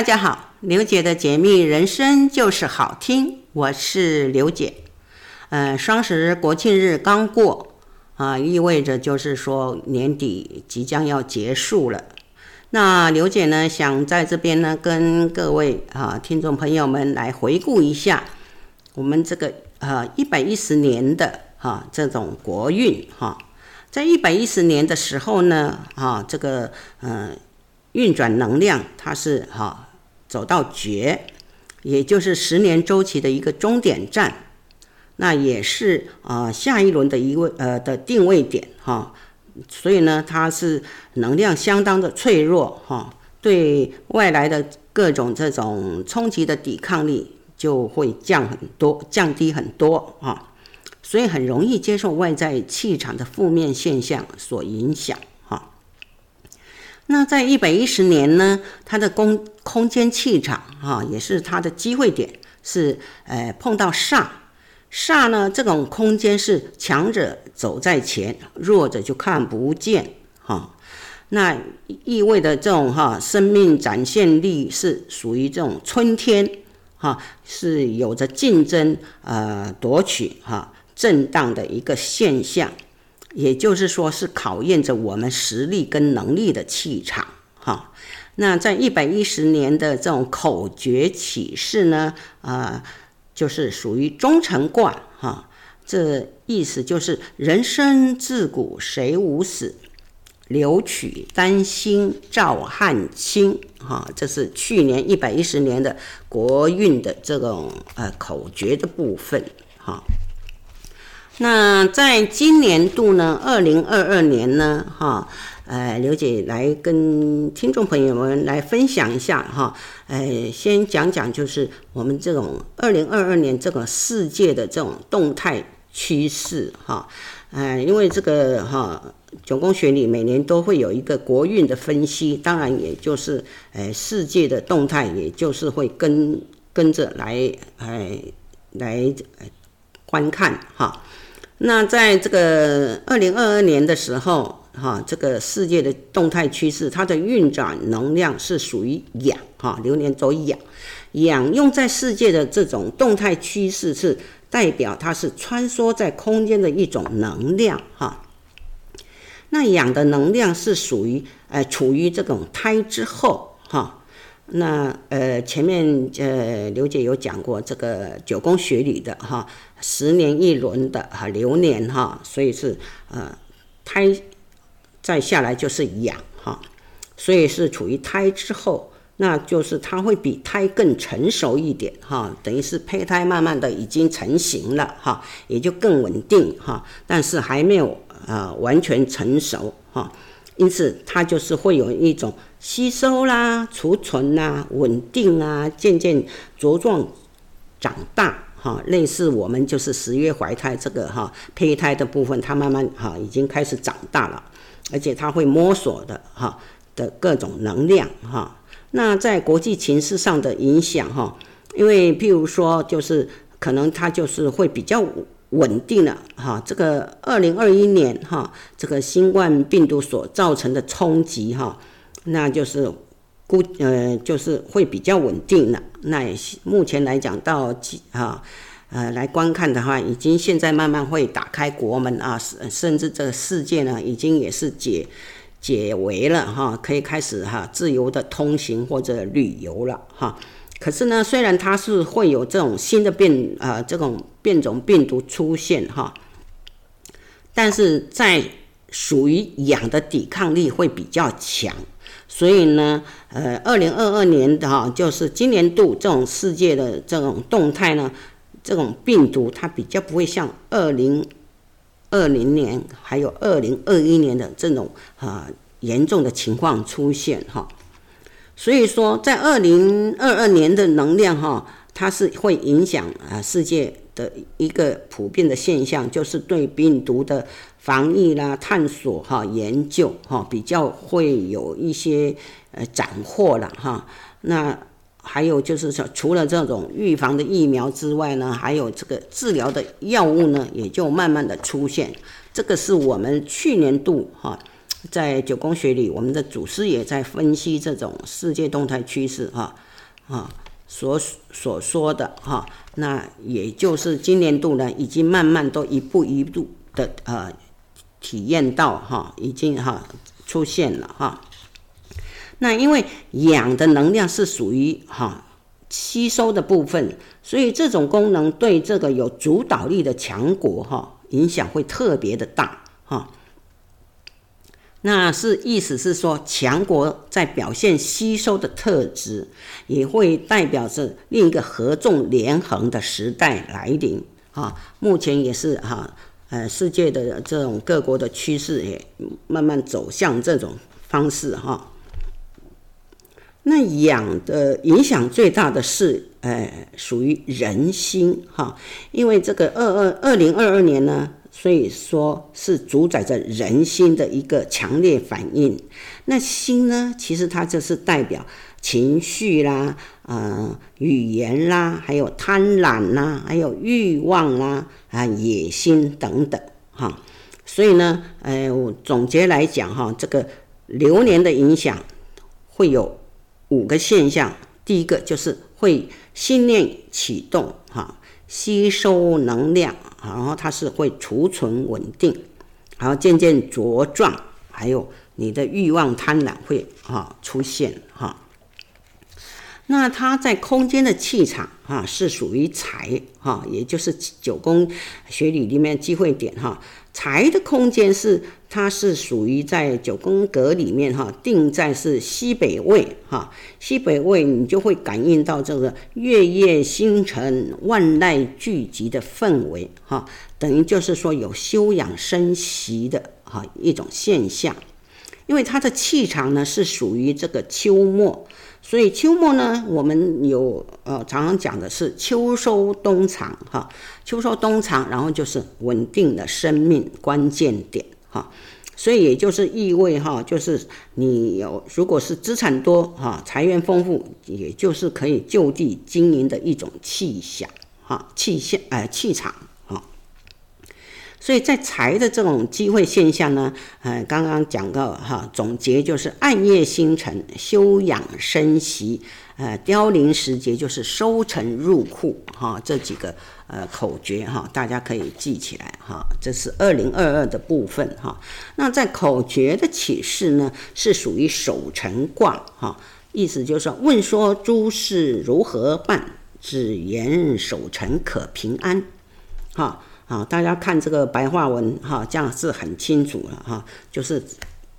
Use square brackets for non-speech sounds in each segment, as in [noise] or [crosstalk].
大家好，刘姐的解密人生就是好听，我是刘姐。呃，双十国庆日刚过啊，意味着就是说年底即将要结束了。那刘姐呢，想在这边呢跟各位啊听众朋友们来回顾一下我们这个呃一百一十年的哈、啊、这种国运哈、在一百一十年的时候呢啊这个嗯。呃运转能量，它是哈走到绝，也就是十年周期的一个终点站，那也是啊下一轮的一位呃的定位点哈，所以呢，它是能量相当的脆弱哈，对外来的各种这种冲击的抵抗力就会降很多，降低很多啊，所以很容易接受外在气场的负面现象所影响。那在一百一十年呢，它的空空间气场啊，也是它的机会点，是呃碰到煞，煞呢这种空间是强者走在前，弱者就看不见哈。那意味着这种哈生命展现力是属于这种春天哈，是有着竞争呃夺取哈震荡的一个现象。也就是说，是考验着我们实力跟能力的气场，哈。那在一百一十年的这种口诀启示呢，啊、就是属于忠诚卦，哈。这意思就是人生自古谁无死，留取丹心照汗青，哈。这是去年一百一十年的国运的这种呃口诀的部分，哈。那在今年度呢，二零二二年呢，哈，呃，刘姐来跟听众朋友们来分享一下哈，呃，先讲讲就是我们这种二零二二年这个世界的这种动态趋势哈，呃，因为这个哈九宫学里每年都会有一个国运的分析，当然也就是呃世界的动态，也就是会跟跟着来哎来观看哈。那在这个二零二二年的时候，哈，这个世界的动态趋势，它的运转能量是属于氧，哈，流年走氧，氧用在世界的这种动态趋势是代表它是穿梭在空间的一种能量，哈。那氧的能量是属于，呃，处于这种胎之后，哈。那呃，前面呃，刘姐有讲过这个九宫学里的哈，十年一轮的哈流年哈，所以是呃胎再下来就是养哈，所以是处于胎之后，那就是它会比胎更成熟一点哈，等于是胚胎慢慢的已经成型了哈，也就更稳定哈，但是还没有呃完全成熟哈。因此，它就是会有一种吸收啦、储存啦、稳定啊，渐渐茁壮长大，哈，类似我们就是十月怀胎这个哈胚胎的部分，它慢慢哈已经开始长大了，而且它会摸索的哈的各种能量哈。那在国际情势上的影响哈，因为譬如说，就是可能它就是会比较。稳定了哈，这个二零二一年哈，这个新冠病毒所造成的冲击哈，那就是估呃就是会比较稳定了。那也目前来讲到几啊呃来观看的话，已经现在慢慢会打开国门啊，甚至这个世界呢已经也是解解围了哈，可以开始哈自由的通行或者旅游了哈。可是呢，虽然它是会有这种新的变、呃，这种变种病毒出现哈，但是在属于氧的抵抗力会比较强，所以呢，呃，二零二二年的哈，就是今年度这种世界的这种动态呢，这种病毒它比较不会像二零二零年还有二零二一年的这种啊严重的情况出现哈。所以说，在二零二二年的能量哈，它是会影响啊世界的一个普遍的现象，就是对病毒的防疫啦、探索哈、研究哈，比较会有一些呃斩获了哈。那还有就是说，除了这种预防的疫苗之外呢，还有这个治疗的药物呢，也就慢慢的出现。这个是我们去年度哈。在九宫学里，我们的祖师也在分析这种世界动态趋势哈啊所所说的哈，那也就是今年度呢，已经慢慢都一步一步的呃体验到哈，已经哈出现了哈。那因为氧的能量是属于哈吸收的部分，所以这种功能对这个有主导力的强国哈影响会特别的大哈。那是意思是说，强国在表现吸收的特质，也会代表着另一个合纵连横的时代来临啊。目前也是哈呃世界的这种各国的趋势也慢慢走向这种方式哈。那养的影响最大的是，呃，属于人心哈，因为这个二二二零二二年呢，所以说是主宰着人心的一个强烈反应。那心呢，其实它就是代表情绪啦，呃，语言啦，还有贪婪啦，还有欲望啦，啊，野心等等哈。所以呢，呃，我总结来讲哈，这个流年的影响会有。五个现象，第一个就是会心念启动，哈，吸收能量，然后它是会储存稳定，然后渐渐茁壮，还有你的欲望贪婪会啊出现。那它在空间的气场哈是属于财哈，也就是九宫学理里面机会点哈。财的空间是，它是属于在九宫格里面哈，定在是西北位哈，西北位你就会感应到这个月夜星辰万籁俱寂的氛围哈，等于就是说有休养生息的哈一种现象，因为它的气场呢是属于这个秋末。所以秋末呢，我们有呃常常讲的是秋收冬藏哈，秋收冬藏，然后就是稳定的生命关键点哈，所以也就是意味哈，就是你有如果是资产多哈，财源丰富，也就是可以就地经营的一种气象哈，气象呃气场。所以在财的这种机会现象呢，呃，刚刚讲到哈，总结就是暗夜星辰，休养生息，呃，凋零时节就是收成入库哈，这几个呃口诀哈，大家可以记起来哈，这是二零二二的部分哈。那在口诀的启示呢，是属于守成卦哈，意思就是说问说诸事如何办，只言守成可平安，哈。啊，大家看这个白话文哈，这样是很清楚了哈，就是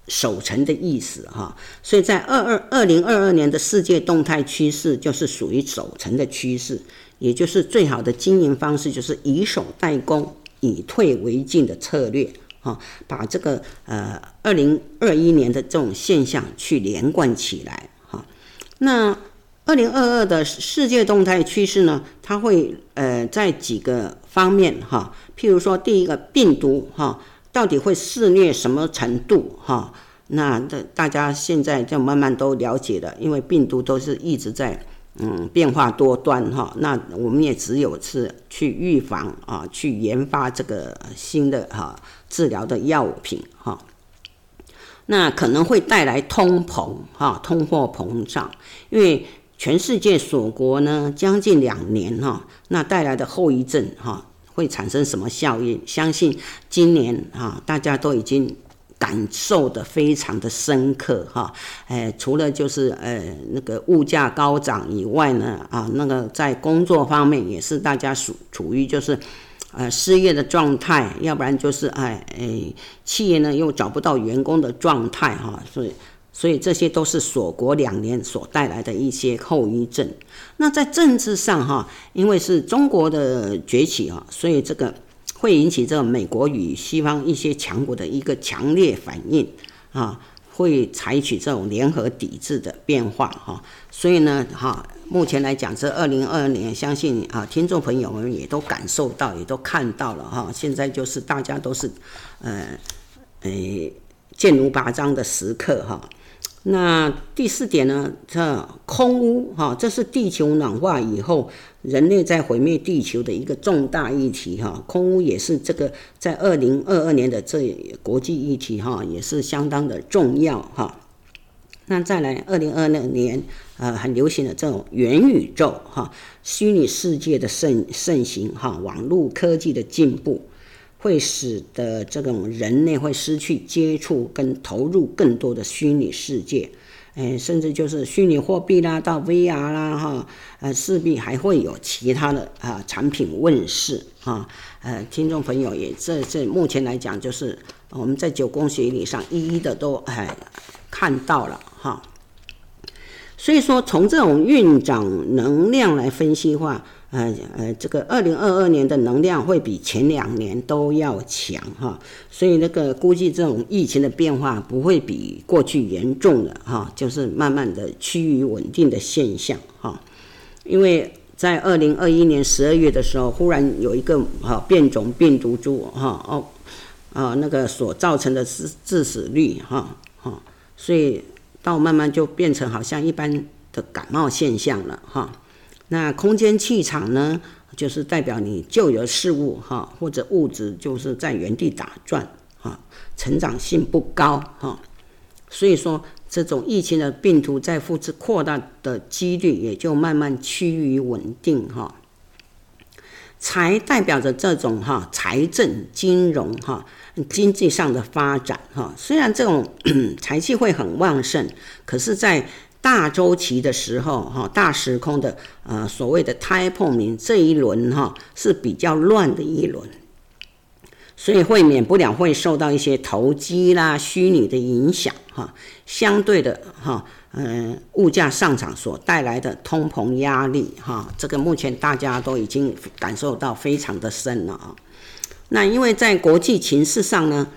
守成的意思哈。所以在二二二零二二年的世界动态趋势，就是属于守成的趋势，也就是最好的经营方式，就是以守代攻、以退为进的策略哈，把这个呃二零二一年的这种现象去连贯起来哈。那二零二二的世界动态趋势呢，它会呃在几个方面哈，譬如说第一个病毒哈，到底会肆虐什么程度哈？那这大家现在就慢慢都了解了，因为病毒都是一直在嗯变化多端哈。那我们也只有是去预防啊，去研发这个新的哈治疗的药品哈。那可能会带来通膨哈，通货膨胀，因为。全世界锁国呢，将近两年哈，那带来的后遗症哈，会产生什么效应？相信今年哈，大家都已经感受得非常的深刻哈。哎，除了就是呃那个物价高涨以外呢，啊，那个在工作方面也是大家属处于就是呃失业的状态，要不然就是哎哎企业呢又找不到员工的状态哈，所以。所以这些都是锁国两年所带来的一些后遗症。那在政治上哈，因为是中国的崛起啊，所以这个会引起这个美国与西方一些强国的一个强烈反应啊，会采取这种联合抵制的变化哈。所以呢哈，目前来讲，这二零二二年，相信啊听众朋友们也都感受到，也都看到了哈。现在就是大家都是呃诶，剑如拔张的时刻哈。那第四点呢，这空污哈，这是地球暖化以后人类在毁灭地球的一个重大议题哈。空污也是这个在二零二二年的这国际议题哈，也是相当的重要哈。那再来，二零二二年呃很流行的这种元宇宙哈，虚拟世界的盛盛行哈，网络科技的进步。会使得这种人类会失去接触跟投入更多的虚拟世界，哎，甚至就是虚拟货币啦，到 VR 啦，哈，呃，势必还会有其他的啊产品问世啊，呃，听众朋友也这这目前来讲，就是我们在九宫学理上一一的都哎看到了哈，所以说从这种运涨能量来分析的话。呃呃，这个二零二二年的能量会比前两年都要强哈，所以那个估计这种疫情的变化不会比过去严重的哈，就是慢慢的趋于稳定的现象哈。因为在二零二一年十二月的时候，忽然有一个哈变种病毒株哈哦啊那个所造成的致致死率哈哈，所以到慢慢就变成好像一般的感冒现象了哈。那空间气场呢，就是代表你旧有事物哈，或者物质就是在原地打转哈，成长性不高哈，所以说这种疫情的病毒在复制扩大的几率也就慢慢趋于稳定哈。财代表着这种哈财政、金融哈经济上的发展哈，虽然这种 [coughs] 财气会很旺盛，可是，在大周期的时候，哈，大时空的，呃，所谓的胎碰名这一轮，哈，是比较乱的一轮，所以会免不了会受到一些投机啦、虚拟的影响，哈，相对的，哈，嗯，物价上涨所带来的通膨压力，哈，这个目前大家都已经感受到非常的深了啊。那因为在国际情势上呢，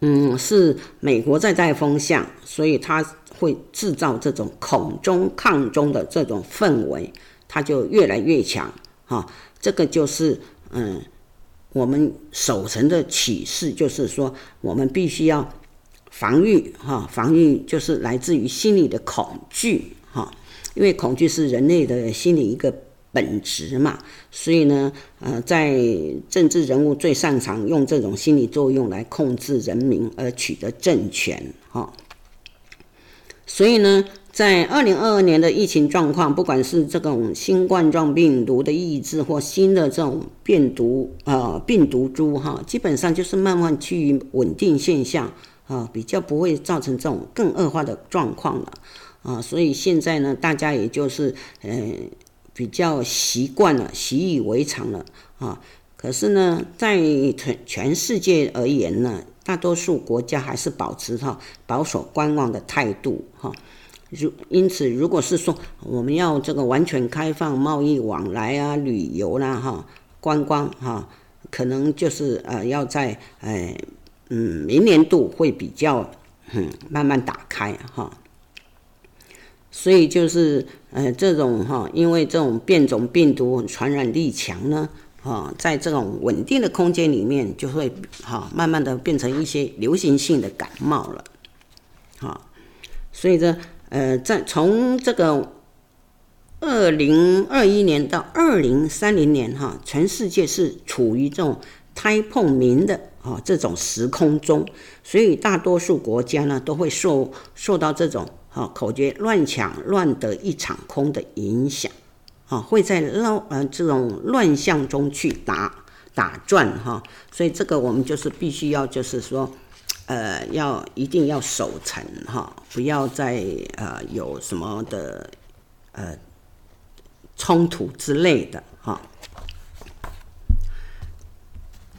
嗯，是美国在带风向，所以它。会制造这种恐中抗中的这种氛围，它就越来越强哈。这个就是嗯，我们守成的启示，就是说我们必须要防御哈，防御就是来自于心理的恐惧哈，因为恐惧是人类的心理一个本质嘛。所以呢，呃，在政治人物最擅长用这种心理作用来控制人民而取得政权哈。所以呢，在二零二二年的疫情状况，不管是这种新冠状病毒的抑制，或新的这种病毒呃病毒株哈，基本上就是慢慢趋于稳定现象啊，比较不会造成这种更恶化的状况了啊。所以现在呢，大家也就是呃比较习惯了，习以为常了啊。可是呢，在全全世界而言呢，大多数国家还是保持哈保守观望的态度哈，如因此，如果是说我们要这个完全开放贸易往来啊、旅游啦哈、观光哈，可能就是呃要在呃嗯明年度会比较嗯慢慢打开哈，所以就是呃这种哈，因为这种变种病毒传染力强呢。啊，在这种稳定的空间里面，就会哈慢慢的变成一些流行性的感冒了，啊，所以这呃，在从这个二零二一年到二零三零年哈，全世界是处于这种胎碰冥的啊这种时空中，所以大多数国家呢都会受受到这种啊口诀乱抢乱得一场空的影响。啊，会在乱呃这种乱象中去打打转哈，所以这个我们就是必须要就是说，呃，要一定要守成哈，不要再呃有什么的呃冲突之类的哈。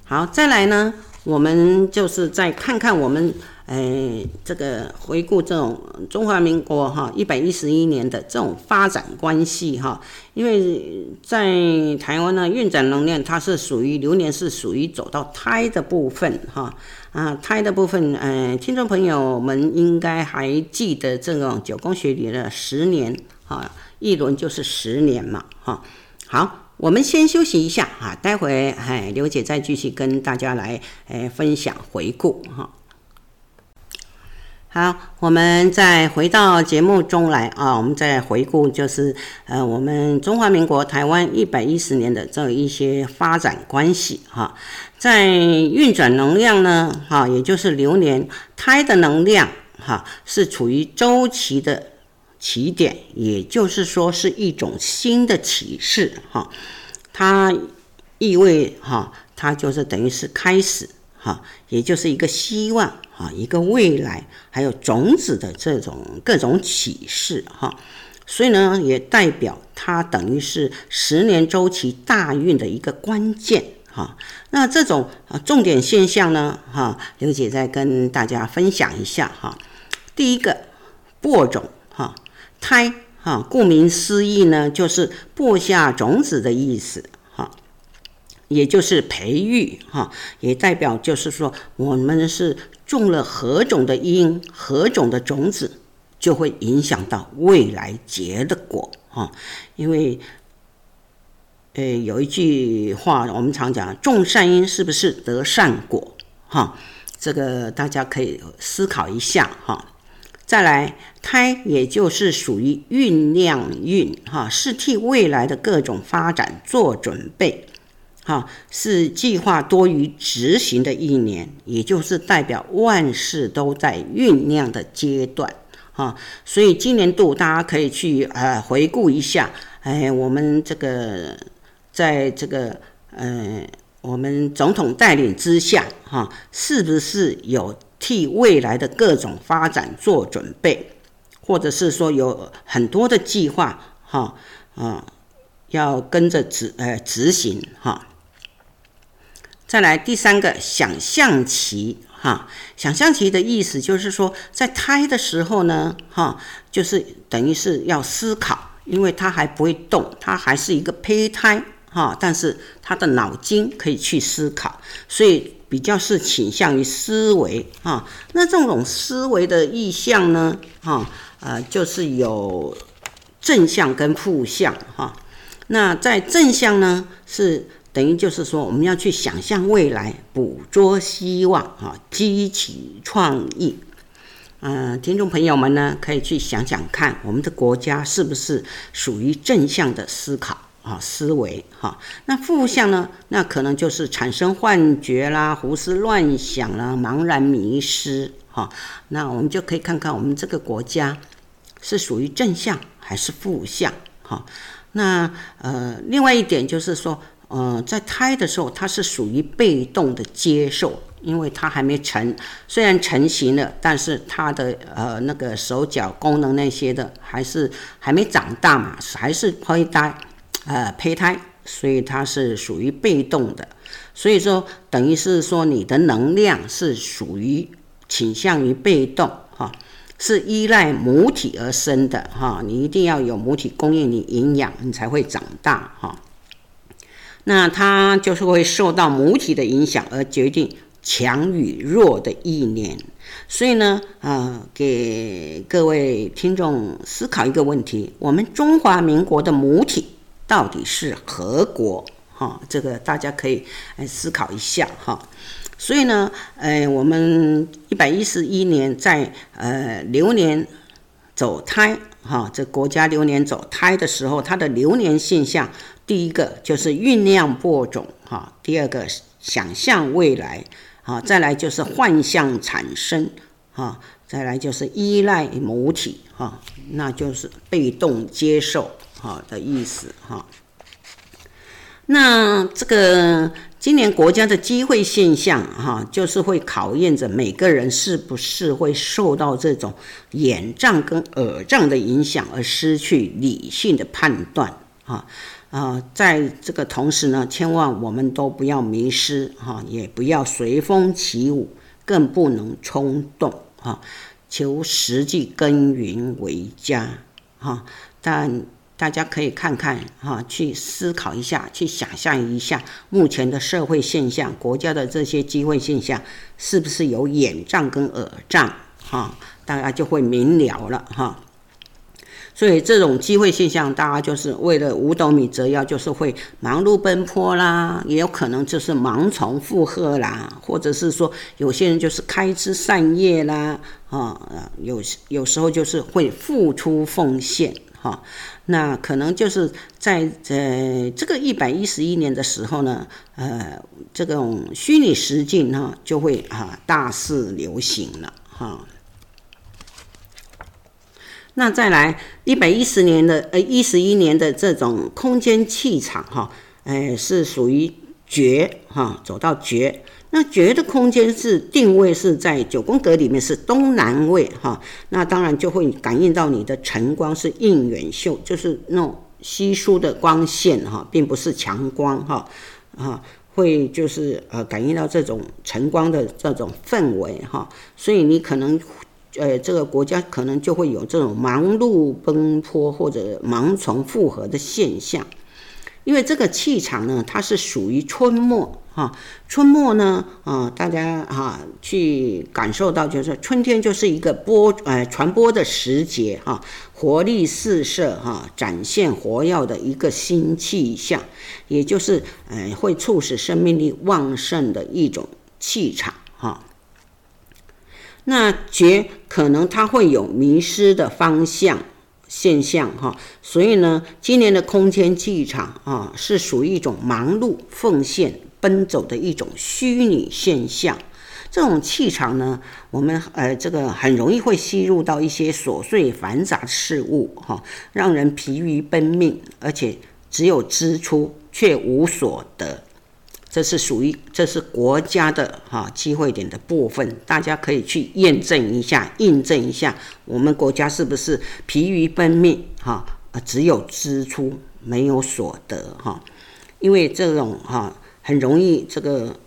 好，再来呢，我们就是再看看我们。哎，这个回顾这种中华民国哈一百一十一年的这种发展关系哈，因为在台湾呢，运转能量它是属于流年是属于走到胎的部分哈啊胎的部分，呃，听众朋友们应该还记得这种九宫学里的十年哈，一轮就是十年嘛哈。好，我们先休息一下啊，待会哎刘姐再继续跟大家来哎分享回顾哈。好，我们再回到节目中来啊，我们再回顾，就是呃，我们中华民国台湾一百一十年的这一些发展关系哈，在运转能量呢，哈，也就是流年胎的能量哈，是处于周期的起点，也就是说是一种新的启示哈，它意味哈，它就是等于是开始哈，也就是一个希望。啊，一个未来，还有种子的这种各种启示哈，所以呢，也代表它等于是十年周期大运的一个关键哈。那这种啊重点现象呢，哈，刘姐再跟大家分享一下哈。第一个，播种哈，胎哈，顾名思义呢，就是播下种子的意思，也就是培育哈，也代表就是说我们是。种了何种的因，何种的种子，就会影响到未来结的果啊。因为，呃，有一句话我们常讲，种善因是不是得善果？哈，这个大家可以思考一下哈。再来，胎也就是属于酝酿运哈，是替未来的各种发展做准备。哈，是计划多于执行的一年，也就是代表万事都在酝酿的阶段。哈，所以今年度大家可以去呃回顾一下，哎，我们这个在这个呃我们总统带领之下，哈，是不是有替未来的各种发展做准备，或者是说有很多的计划，哈啊，要跟着执呃执行哈。再来第三个想象期，哈，想象期的意思就是说，在胎的时候呢，哈，就是等于是要思考，因为它还不会动，它还是一个胚胎，哈，但是它的脑筋可以去思考，所以比较是倾向于思维，哈，那这种思维的意象呢，哈，呃，就是有正向跟负向，哈，那在正向呢是。等于就是说，我们要去想象未来，捕捉希望，啊，激起创意。嗯、听众朋友们呢，可以去想想看，我们的国家是不是属于正向的思考啊思维？哈，那负向呢？那可能就是产生幻觉啦，胡思乱想啦，茫然迷失。哈，那我们就可以看看我们这个国家是属于正向还是负向？哈，那呃，另外一点就是说。呃，在胎的时候，它是属于被动的接受，因为它还没成，虽然成型了，但是它的呃那个手脚功能那些的还是还没长大嘛，还是胚胎，呃胚胎，所以它是属于被动的，所以说等于是说你的能量是属于倾向于被动哈，是依赖母体而生的哈，你一定要有母体供应你营养，你才会长大哈。那它就是会受到母体的影响而决定强与弱的一年，所以呢，呃，给各位听众思考一个问题：我们中华民国的母体到底是何国？哈，这个大家可以来思考一下哈。所以呢，呃，我们一百一十一年在呃流年走胎，哈，这国家流年走胎的时候，它的流年现象。第一个就是酝酿播种，哈；第二个想象未来，啊；再来就是幻象产生，哈；再来就是依赖母体，哈，那就是被动接受，哈的意思，哈。那这个今年国家的机会现象，哈，就是会考验着每个人是不是会受到这种眼障跟耳障的影响而失去理性的判断，哈。啊，在这个同时呢，千万我们都不要迷失哈，也不要随风起舞，更不能冲动哈，求实际耕耘为佳哈。但大家可以看看哈，去思考一下，去想象一下目前的社会现象，国家的这些机会现象，是不是有眼障跟耳障哈？大家就会明了了哈。所以这种机会现象，大家就是为了五斗米折腰，就是会忙碌奔波啦，也有可能就是盲从附和啦，或者是说有些人就是开枝散叶啦，啊，有有时候就是会付出奉献，哈，那可能就是在呃这个一百一十一年的时候呢，呃，这种虚拟实境哈就会啊大肆流行了，哈。那再来一百一十年的呃一十一年的这种空间气场哈，哎是属于绝哈，走到绝。那绝的空间是定位是在九宫格里面是东南位哈，那当然就会感应到你的晨光是应远秀，就是那种稀疏的光线哈，并不是强光哈啊，会就是呃感应到这种晨光的这种氛围哈，所以你可能。呃，这个国家可能就会有这种忙碌奔波或者盲从复合的现象，因为这个气场呢，它是属于春末哈，春末呢，啊，大家哈去感受到，就是春天就是一个播呃传播的时节哈，活力四射哈，展现活跃的一个新气象，也就是呃会促使生命力旺盛的一种气场哈。那觉可能它会有迷失的方向现象哈，所以呢，今年的空间气场啊是属于一种忙碌、奉献、奔走的一种虚拟现象。这种气场呢，我们呃这个很容易会吸入到一些琐碎繁杂事物哈，让人疲于奔命，而且只有支出却无所得。这是属于这是国家的哈机会点的部分，大家可以去验证一下、印证一下，我们国家是不是疲于奔命哈？只有支出没有所得哈？因为这种哈很容易这个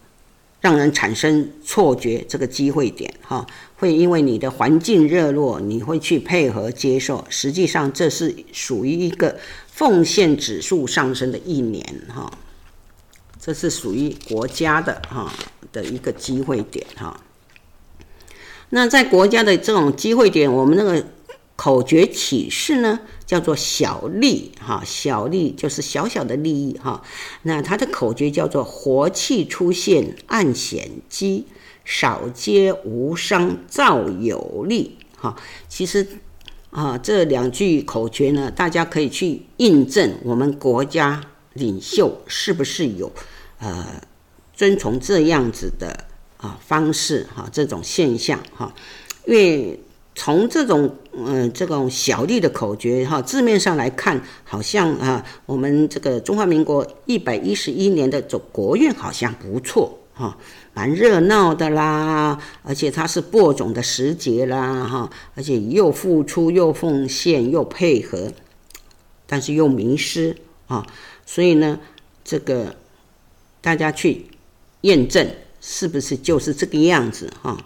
让人产生错觉，这个机会点哈会因为你的环境热络，你会去配合接受，实际上这是属于一个奉献指数上升的一年哈。这是属于国家的哈的一个机会点哈。那在国家的这种机会点，我们那个口诀启示呢，叫做小利哈，小利就是小小的利益哈。那它的口诀叫做活气出现暗显机，少接无伤造有利哈。其实啊，这两句口诀呢，大家可以去印证我们国家。领袖是不是有呃遵从这样子的啊方式哈、这种现象哈、因为从这种嗯、这种小利的口诀哈、字面上来看，好像啊我们这个中华民国一百一十一年的总国运好像不错哈，蛮、热闹的啦，而且它是播种的时节啦哈、而且又付出又奉献又配合，但是又迷失啊。所以呢，这个大家去验证是不是就是这个样子哈？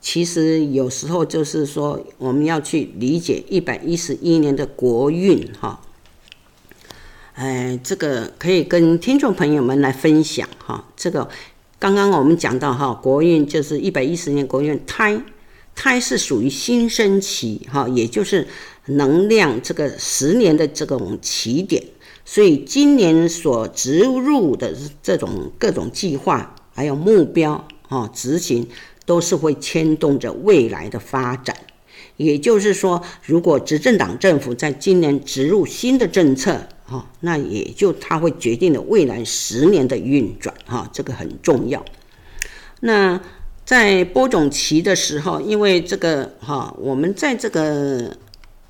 其实有时候就是说，我们要去理解一百一十一年的国运哈。哎，这个可以跟听众朋友们来分享哈。这个刚刚我们讲到哈，国运就是一百一十年国运胎，胎是属于新生期哈，也就是能量这个十年的这种起点。所以今年所植入的这种各种计划，还有目标啊，执行都是会牵动着未来的发展。也就是说，如果执政党政府在今年植入新的政策，哈，那也就它会决定了未来十年的运转，哈，这个很重要。那在播种期的时候，因为这个哈，我们在这个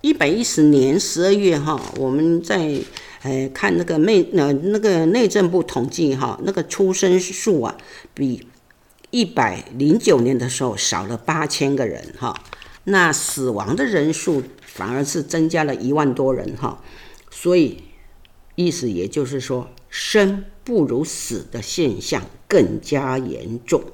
一百一十年十二月哈，我们在。哎，看那个内呃那个内政部统计哈，那个出生数啊，比一百零九年的时候少了八千个人哈，那死亡的人数反而是增加了一万多人哈，所以意思也就是说，生不如死的现象更加严重，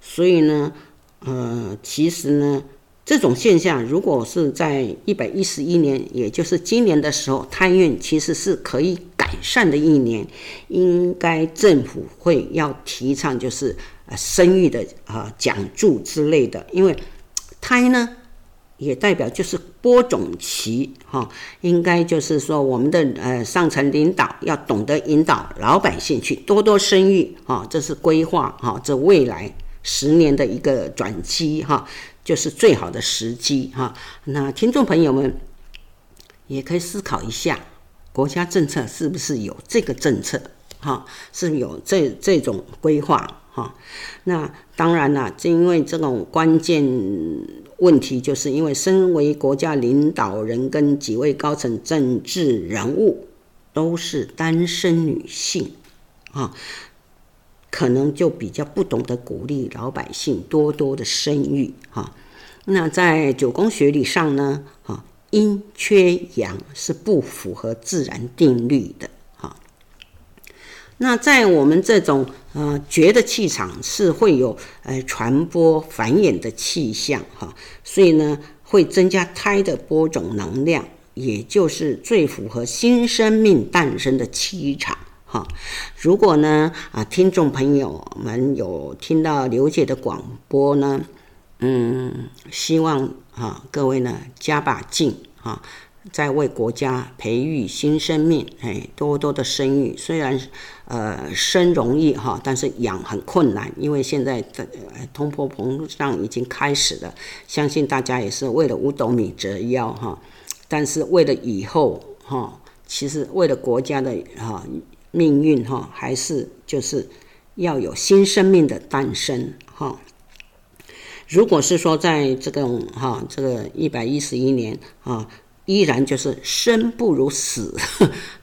所以呢，呃，其实呢。这种现象，如果是在一百一十一年，也就是今年的时候，胎运其实是可以改善的一年，应该政府会要提倡，就是呃生育的啊奖助之类的，因为胎呢也代表就是播种期哈，应该就是说我们的呃上层领导要懂得引导老百姓去多多生育哈，这是规划哈，这未来十年的一个转机哈，就是最好的时机哈。那听众朋友们也可以思考一下，国家政策是不是有这个政策哈，是有这这种规划哈。那当然了，就因为这种关键。问题就是因为身为国家领导人跟几位高层政治人物都是单身女性啊，可能就比较不懂得鼓励老百姓多多的生育哈。那在九宫学理上呢，哈，阴缺阳是不符合自然定律的哈。那在我们这种呃绝的气场是会有呃传播繁衍的气象哈，所以呢会增加胎的播种能量，也就是最符合新生命诞生的气场哈。如果呢啊听众朋友们有听到刘姐的广播呢，嗯，希望啊各位呢加把劲啊。在为国家培育新生命，哎，多多的生育。虽然，呃，生容易哈，但是养很困难，因为现在的通货膨胀已经开始了。相信大家也是为了五斗米折腰哈，但是为了以后哈，其实为了国家的哈命运哈，还是就是要有新生命的诞生哈。如果是说在这个哈这个一百一十一年啊。依然就是生不如死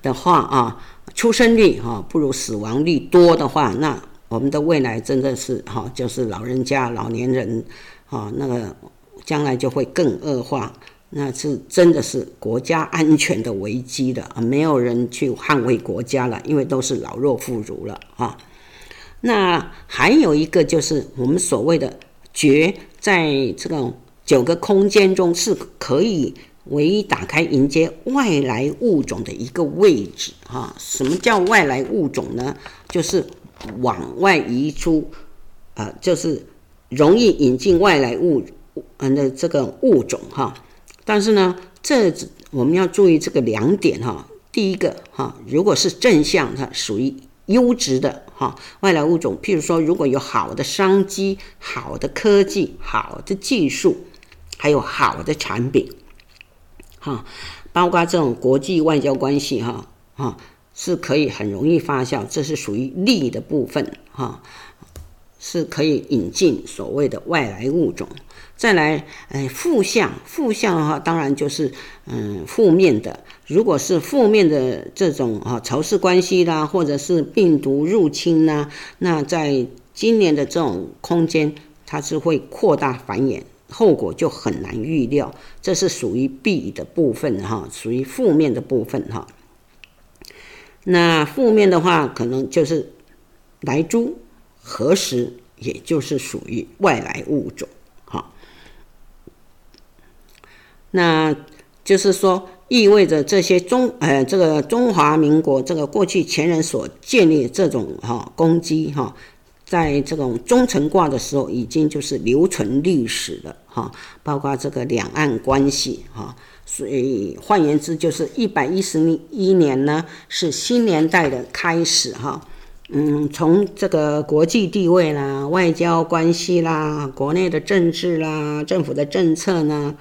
的话啊，出生率哈不如死亡率多的话，那我们的未来真的是哈，就是老人家、老年人啊，那个将来就会更恶化，那是真的是国家安全的危机的啊，没有人去捍卫国家了，因为都是老弱妇孺了啊。那还有一个就是我们所谓的绝，在这个九个空间中是可以。唯一打开迎接外来物种的一个位置，哈，什么叫外来物种呢？就是往外移出，啊，就是容易引进外来物，嗯的这个物种，哈。但是呢，这我们要注意这个两点，哈。第一个，哈，如果是正向，它属于优质的，哈，外来物种。譬如说，如果有好的商机、好的科技、好的技术，还有好的产品。哈，包括这种国际外交关系，哈，哈，是可以很容易发酵，这是属于利的部分，哈，是可以引进所谓的外来物种。再来，哎，负向，负向的话，当然就是嗯负面的。如果是负面的这种啊仇视关系啦，或者是病毒入侵呐，那在今年的这种空间，它是会扩大繁衍。后果就很难预料，这是属于弊的部分哈，属于负面的部分哈。那负面的话，可能就是来猪何时，也就是属于外来物种哈。那就是说，意味着这些中呃，这个中华民国这个过去前人所建立这种哈攻击哈。在这种中层卦的时候，已经就是留存历史了哈，包括这个两岸关系哈，所以换言之，就是一百一十一年呢是新年代的开始哈，嗯，从这个国际地位啦、外交关系啦、国内的政治啦、政府的政策呢，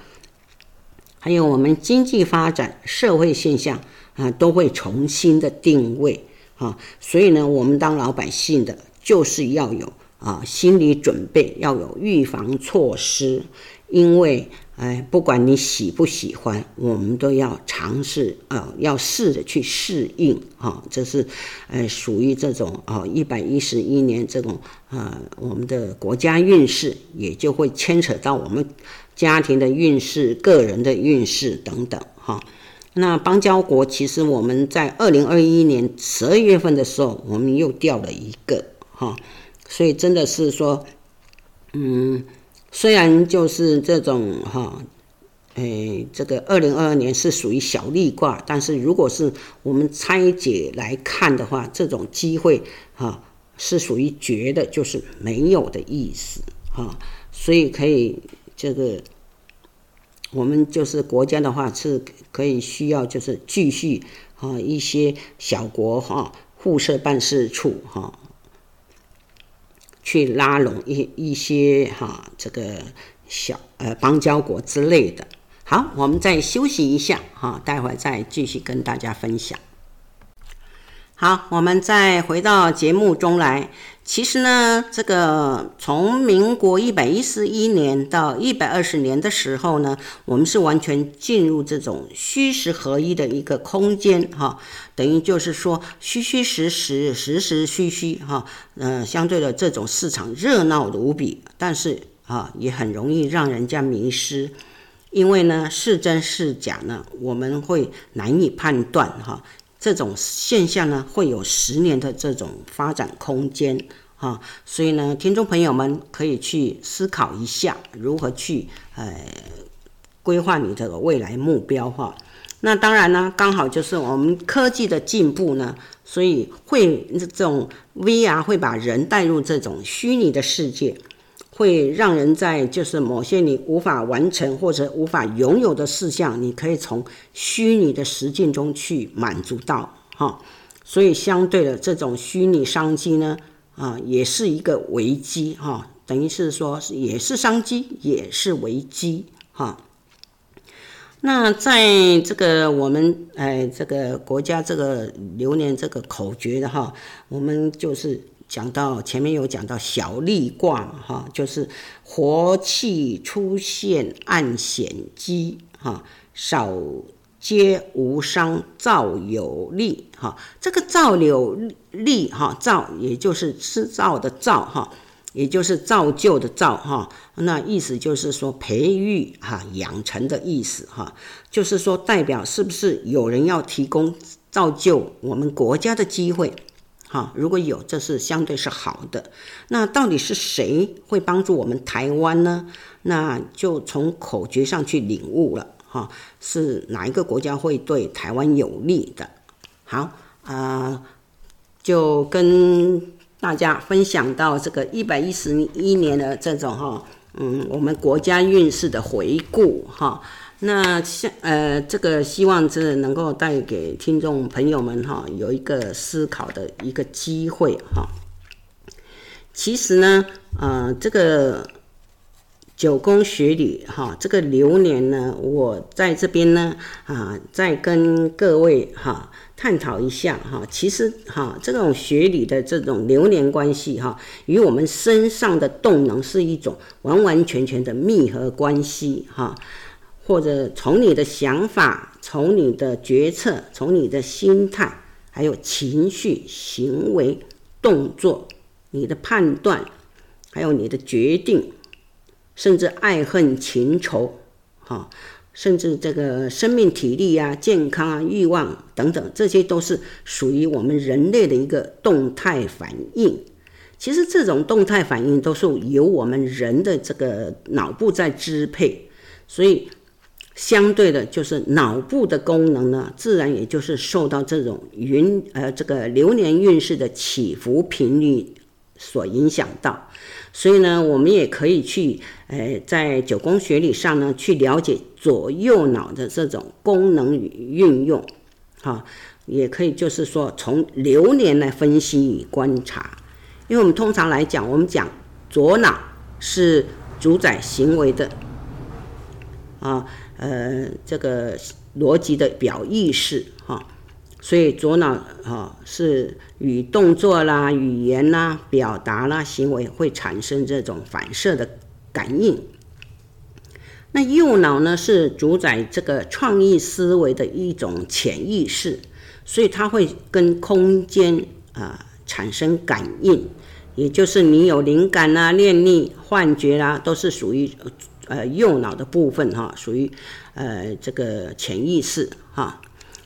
还有我们经济发展、社会现象啊，都会重新的定位啊，所以呢，我们当老百姓的。就是要有啊心理准备，要有预防措施，因为哎，不管你喜不喜欢，我们都要尝试啊，要试着去适应啊，这是呃属于这种啊一百一十一年这种啊我们的国家运势，也就会牵扯到我们家庭的运势、个人的运势等等哈。那邦交国其实我们在二零二一年十二月份的时候，我们又掉了一个。哈，所以真的是说，嗯，虽然就是这种哈，诶，这个二零二二年是属于小利卦，但是如果是我们拆解来看的话，这种机会哈是属于绝的，就是没有的意思哈，所以可以这个我们就是国家的话是可以需要就是继续啊一些小国哈互设办事处哈，去拉拢一一些哈这个小呃邦交国之类的。好，我们再休息一下哈，待会儿再继续跟大家分享。好，我们再回到节目中来。其实呢，这个从民国一百一十一年到一百二十年的时候呢，我们是完全进入这种虚实合一的一个空间哈，等于就是说虚虚实实，实实虚虚哈，嗯，相对的这种市场热闹无比，但是啊，也很容易让人家迷失，因为呢是真是假呢，我们会难以判断哈。这种现象呢，会有十年的这种发展空间啊，所以呢，听众朋友们可以去思考一下，如何去呃规划你的未来目标哈。那当然呢，刚好就是我们科技的进步呢，所以会这种 VR 会把人带入这种虚拟的世界。会让人在就是某些你无法完成或者无法拥有的事项，你可以从虚拟的实境中去满足到哈。所以相对的这种虚拟商机呢，啊，也是一个危机哈。等于是说，也是商机，也是危机哈。那在这个我们哎这个国家这个流年这个口诀的哈，我们就是。讲到前面有讲到小利卦，哈，就是活气出现暗险机，哈，少皆无伤，造有利，哈，这个造有力，哈，造也就是制造的造，哈，也就是造就的造，哈，那意思就是说培育哈养成的意思，哈，就是说代表是不是有人要提供造就我们国家的机会？哈，如果有，这是相对是好的。那到底是谁会帮助我们台湾呢？那就从口诀上去领悟了。哈，是哪一个国家会对台湾有利的？好啊，就跟大家分享到这个一百一十一年的这种哈，嗯，我们国家运势的回顾哈。那像呃，这个希望是能够带给听众朋友们哈，有一个思考的一个机会哈。其实呢，呃，这个九宫学里哈，这个流年呢，我在这边呢啊，再跟各位哈探讨一下哈。其实哈，这种学理的这种流年关系哈，与我们身上的动能是一种完完全全的密合关系哈。或者从你的想法、从你的决策、从你的心态，还有情绪、行为、动作、你的判断，还有你的决定，甚至爱恨情仇，哈，甚至这个生命体力啊、健康啊、欲望等等，这些都是属于我们人类的一个动态反应。其实这种动态反应都是由我们人的这个脑部在支配，所以。相对的，就是脑部的功能呢，自然也就是受到这种云呃这个流年运势的起伏频率所影响到，所以呢，我们也可以去呃在九宫学理上呢去了解左右脑的这种功能与运用，哈，也可以就是说从流年来分析与观察，因为我们通常来讲，我们讲左脑是主宰行为的，啊。呃，这个逻辑的表意识，所以左脑哈是与动作啦、语言啦、表达啦、行为会产生这种反射的感应。那右脑呢是主宰这个创意思维的一种潜意识，所以它会跟空间啊产生感应，也就是你有灵感啦、念力、幻觉啦，都是属于。呃，右脑的部分哈，属于呃这个潜意识哈，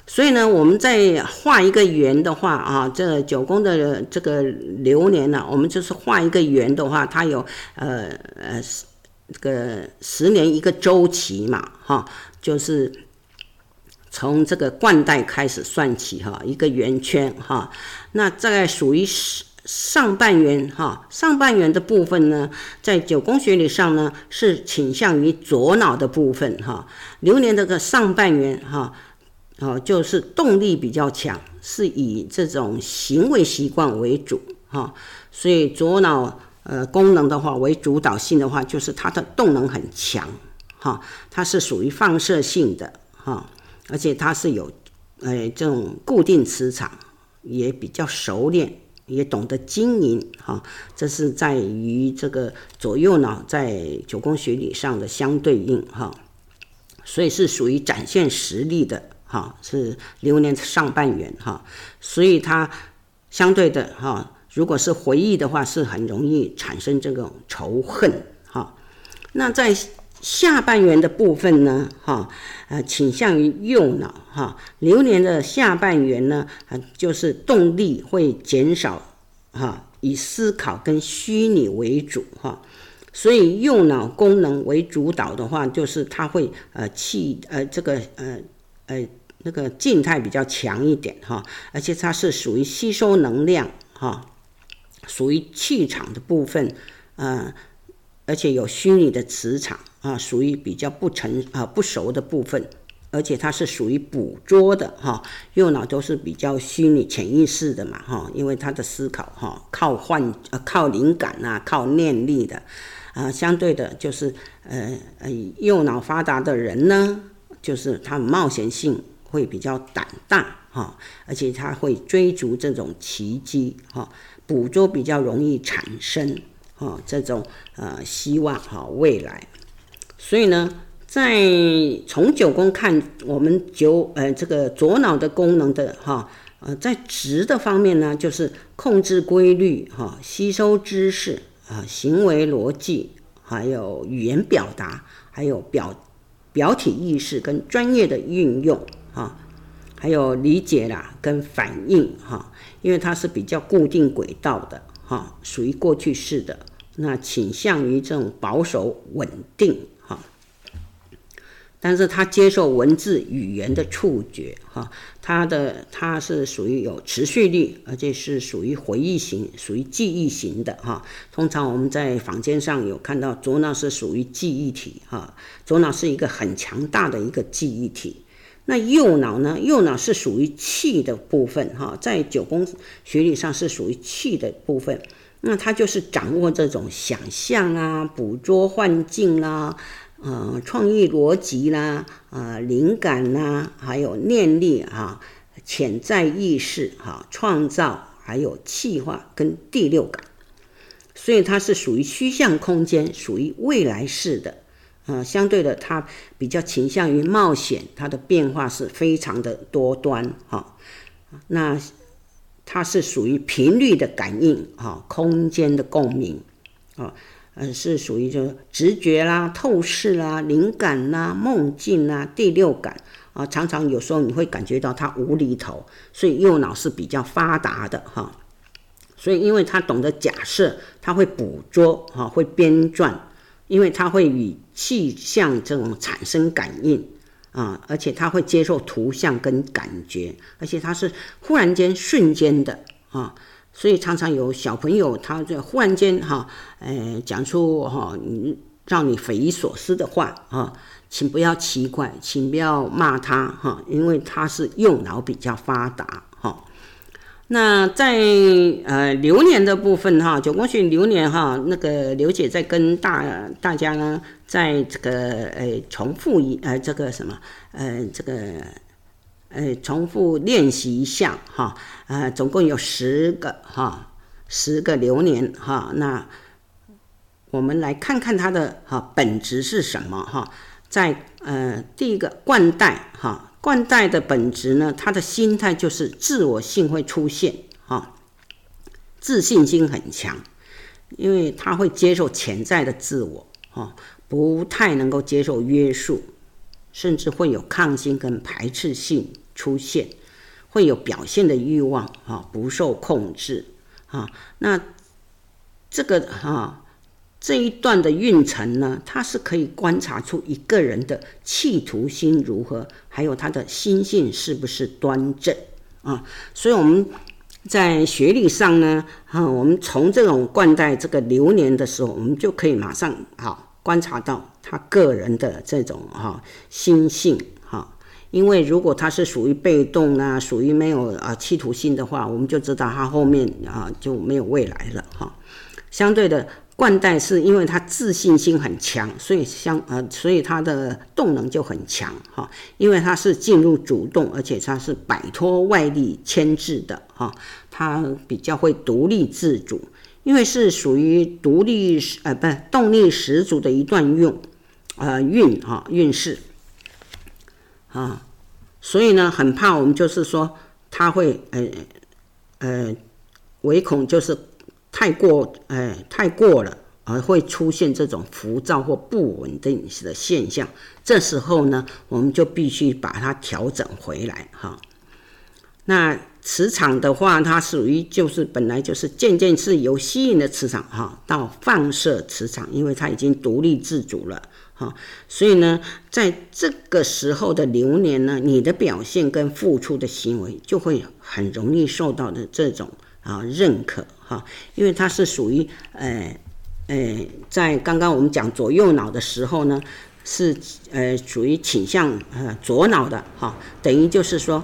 所以呢，我们在画一个圆的话啊，这九宫的这个流年呢，我们就是画一个圆的话，它有呃呃这个十年一个周期嘛哈，就是从这个冠带开始算起哈，一个圆圈哈，那在属于十上半圆哈，上半圆的部分呢，在九宫学理上呢是倾向于左脑的部分哈。流年这个上半圆哈，哦，就是动力比较强，是以这种行为习惯为主哈。所以左脑呃功能的话为主导性的话，就是它的动能很强哈，它是属于放射性的哈，而且它是有呃这种固定磁场，也比较熟练。也懂得经营哈，这是在于这个左右脑在九宫学理上的相对应哈，所以是属于展现实力的哈，是流年上半圆哈，所以它相对的哈，如果是回忆的话，是很容易产生这种仇恨哈。那在下半圆的部分呢，哈，呃，倾向于右脑，哈，流年的下半圆呢，就是动力会减少，哈，以思考跟虚拟为主，哈，所以右脑功能为主导的话，就是它会，呃，气，呃，这个，呃，呃，那个静态比较强一点，哈，而且它是属于吸收能量，哈，属于气场的部分，呃，而且有虚拟的磁场。啊，属于比较不成啊不熟的部分，而且它是属于捕捉的哈。右脑都是比较虚拟潜意识的嘛哈，因为他的思考哈靠幻呃靠灵感呐，靠念力的啊。相对的，就是呃呃右脑发达的人呢，就是他冒险性会比较胆大哈，而且他会追逐这种奇迹哈，捕捉比较容易产生哈这种呃希望哈未来。所以呢，在从九宫看我们九呃这个左脑的功能的哈呃在直的方面呢，就是控制规律哈，吸收知识啊，行为逻辑，还有语言表达，还有表表体意识跟专业的运用哈，还有理解啦跟反应哈，因为它是比较固定轨道的哈，属于过去式的，那倾向于这种保守稳定哈。但是他接受文字语言的触觉，哈，他的他是属于有持续力，而且是属于回忆型、属于记忆型的，哈。通常我们在房间上有看到左脑是属于记忆体，哈，左脑是一个很强大的一个记忆体。那右脑呢？右脑是属于气的部分，哈，在九宫学理上是属于气的部分。那他就是掌握这种想象啊，捕捉幻境啦、啊。呃，创意逻辑啦，呃，灵感啦，还有念力啊，潜在意识哈，创造，还有气化跟第六感，所以它是属于虚象空间，属于未来式的。呃，相对的，它比较倾向于冒险，它的变化是非常的多端哈。那它是属于频率的感应哈，空间的共鸣啊。呃，是属于就直觉啦、透视啦、灵感啦、梦境啦、第六感啊，常常有时候你会感觉到它无厘头，所以右脑是比较发达的哈。所以因为他懂得假设，他会捕捉哈，会编撰，因为它会与气象这种产生感应啊，而且它会接受图像跟感觉，而且它是忽然间瞬间的啊。所以常常有小朋友，他就忽然间哈，呃，讲出哈，你让你匪夷所思的话啊，请不要奇怪，请不要骂他哈，因为他是右脑比较发达哈。那在呃流年的部分哈，九宫学流年哈，那个刘姐在跟大大家呢，在这个呃重复一呃这个什么呃这个。呃，重复练习一下哈，呃，总共有十个哈，十个流年哈。那我们来看看它的哈本质是什么哈？在呃第一个冠带，冠带的本质呢，他的心态就是自我性会出现哈，自信心很强，因为他会接受潜在的自我哈，不太能够接受约束，甚至会有抗性跟排斥性。出现会有表现的欲望啊，不受控制啊。那这个哈这一段的运程呢，它是可以观察出一个人的企图心如何，还有他的心性是不是端正啊。所以我们在学历上呢，哈，我们从这种冠带这个流年的时候，我们就可以马上哈观察到他个人的这种哈心性哈。因为如果他是属于被动啊，属于没有啊企图心的话，我们就知道他后面啊就没有未来了哈。相对的。冠带是因为他自信心很强，所以相呃，所以他的动能就很强哈。因为他是进入主动，而且他是摆脱外力牵制的哈。他比较会独立自主，因为是属于独立呃，不动力十足的一段运呃运哈运势啊，所以呢，很怕我们就是说他会呃呃，唯恐就是。太过，哎，太过了，而会出现这种浮躁或不稳定的现象。这时候呢，我们就必须把它调整回来，哈。那磁场的话，它属于就是本来就是渐渐是由吸引的磁场，哈，到放射磁场，因为它已经独立自主了，哈。所以呢，在这个时候的流年呢，你的表现跟付出的行为就会很容易受到的这种啊认可。哈，因为它是属于，呃，呃，在刚刚我们讲左右脑的时候呢，是呃属于倾向呃左脑的哈，等于就是说，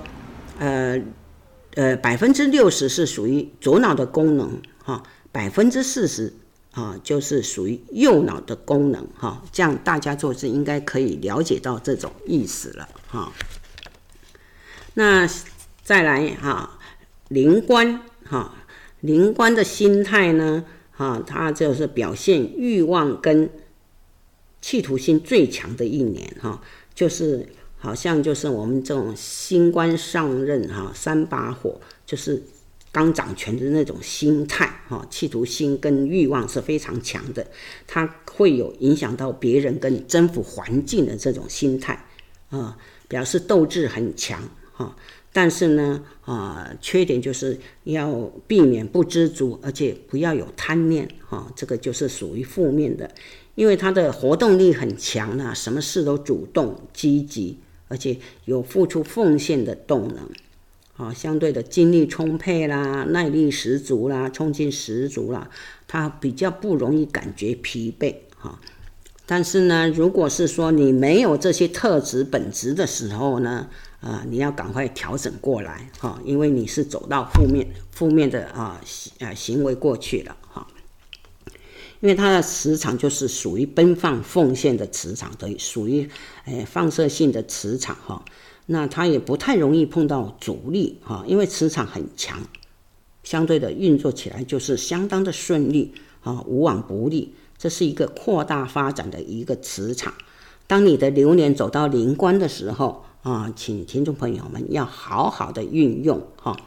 呃，呃百分之六十是属于左脑的功能哈，百分之四十啊就是属于右脑的功能哈，这样大家做事应该可以了解到这种意思了哈。那再来哈，灵官哈。灵官的心态呢，哈，他就是表现欲望跟企图心最强的一年，哈，就是好像就是我们这种新官上任，哈，三把火，就是刚掌权的那种心态，哈，企图心跟欲望是非常强的，他会有影响到别人跟征服环境的这种心态，啊，表示斗志很强，哈。但是呢，啊，缺点就是要避免不知足，而且不要有贪念，哈，这个就是属于负面的，因为他的活动力很强啊，什么事都主动积极，而且有付出奉献的动能，啊，相对的精力充沛啦，耐力十足啦，冲劲十足啦，他比较不容易感觉疲惫，哈。但是呢，如果是说你没有这些特质本质的时候呢，啊，你要赶快调整过来哈，因为你是走到负面负面的啊行行为过去了哈。因为它的磁场就是属于奔放奉献的磁场，等于属于诶放射性的磁场哈。那它也不太容易碰到阻力哈，因为磁场很强，相对的运作起来就是相当的顺利啊，无往不利。这是一个扩大发展的一个磁场。当你的流年走到灵官的时候。啊，请听众朋友们要好好的运用哈。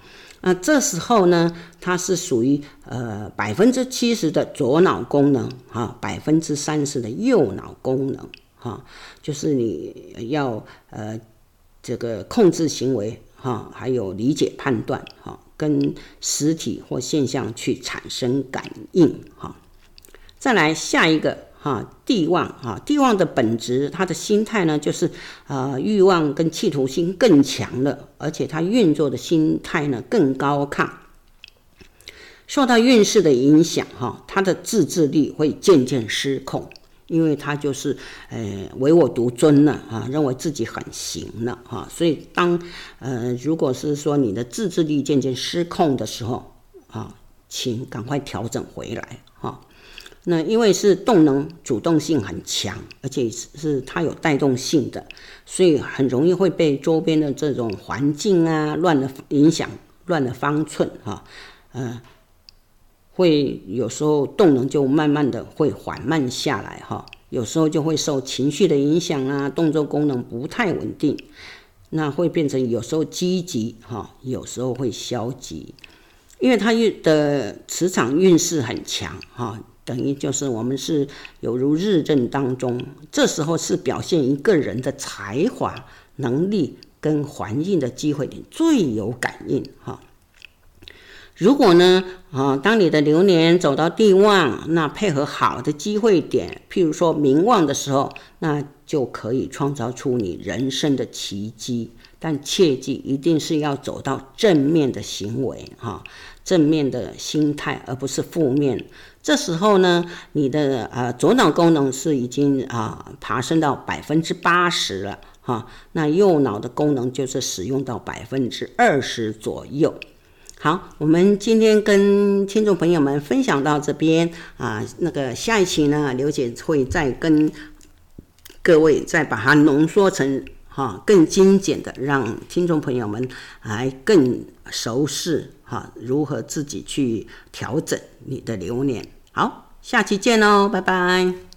那这时候呢，它是属于呃百分之七十的左脑功能哈，百分之三十的右脑功能哈。就是你要呃这个控制行为哈，还有理解判断哈，跟实体或现象去产生感应哈。再来下一个。啊，地旺啊，地旺的本质，他的心态呢，就是呃欲望跟企图心更强了，而且他运作的心态呢更高亢，受到运势的影响，哈，他的自制力会渐渐失控，因为他就是呃唯我独尊了啊，认为自己很行了哈，所以当呃如果是说你的自制力渐渐失控的时候啊，请赶快调整回来。那因为是动能主动性很强，而且是它有带动性的，所以很容易会被周边的这种环境啊乱的影响，乱了方寸哈，呃，会有时候动能就慢慢的会缓慢下来哈，有时候就会受情绪的影响啊，动作功能不太稳定，那会变成有时候积极哈，有时候会消极，因为它运的磁场运势很强哈。等于就是我们是有如日正当中，这时候是表现一个人的才华、能力跟环境的机会点最有感应哈。如果呢啊，当你的流年走到地旺，那配合好的机会点，譬如说名旺的时候，那就可以创造出你人生的奇迹。但切记一定是要走到正面的行为哈，正面的心态，而不是负面。这时候呢，你的呃左脑功能是已经啊、爬升到百分之八十了哈，那右脑的功能就是使用到百分之二十左右。好，我们今天跟听众朋友们分享到这边啊，那个下一期呢，刘姐会再跟各位再把它浓缩成哈更精简的，让听众朋友们来更熟悉好如何自己去调整你的流年。好，下期见喽，拜拜。